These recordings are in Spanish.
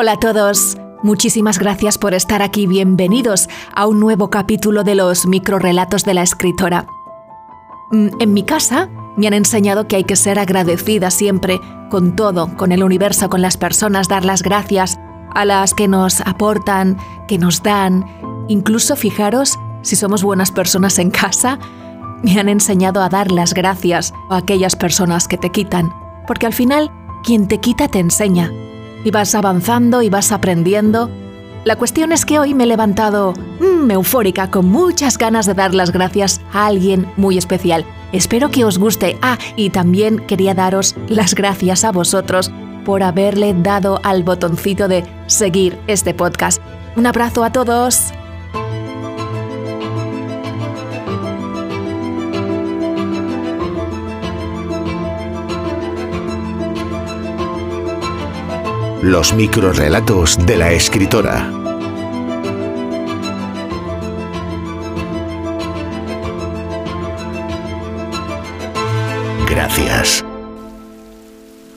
Hola a todos. Muchísimas gracias por estar aquí. Bienvenidos a un nuevo capítulo de los microrelatos de la escritora. Mm, en mi casa me han enseñado que hay que ser agradecida siempre con todo, con el universo, con las personas, dar las gracias a las que nos aportan, que nos dan. Incluso fijaros si somos buenas personas en casa, me han enseñado a dar las gracias a aquellas personas que te quitan, porque al final quien te quita te enseña. Y vas avanzando y vas aprendiendo. La cuestión es que hoy me he levantado mmm, eufórica, con muchas ganas de dar las gracias a alguien muy especial. Espero que os guste. Ah, y también quería daros las gracias a vosotros por haberle dado al botoncito de seguir este podcast. Un abrazo a todos. Los microrelatos de la escritora. Gracias.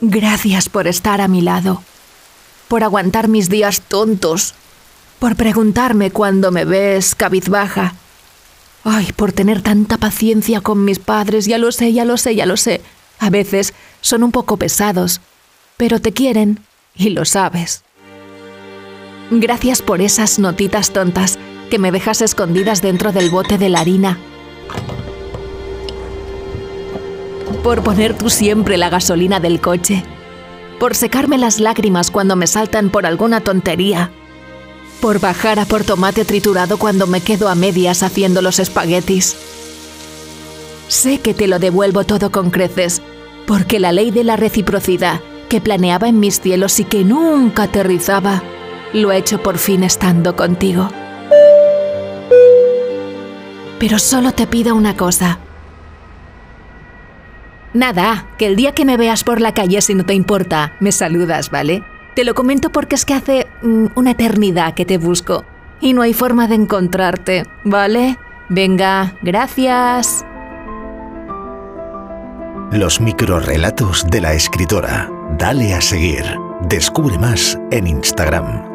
Gracias por estar a mi lado, por aguantar mis días tontos, por preguntarme cuando me ves cabizbaja. Ay, por tener tanta paciencia con mis padres, ya lo sé, ya lo sé, ya lo sé. A veces son un poco pesados, pero te quieren y lo sabes. Gracias por esas notitas tontas que me dejas escondidas dentro del bote de la harina. Por poner tú siempre la gasolina del coche. Por secarme las lágrimas cuando me saltan por alguna tontería. Por bajar a por tomate triturado cuando me quedo a medias haciendo los espaguetis. Sé que te lo devuelvo todo con creces, porque la ley de la reciprocidad que planeaba en mis cielos y que nunca aterrizaba, lo he hecho por fin estando contigo. Pero solo te pido una cosa. Nada, que el día que me veas por la calle, si no te importa, me saludas, ¿vale? Te lo comento porque es que hace mm, una eternidad que te busco y no hay forma de encontrarte, ¿vale? Venga, gracias. Los microrelatos de la escritora. Dale a seguir. Descubre más en Instagram.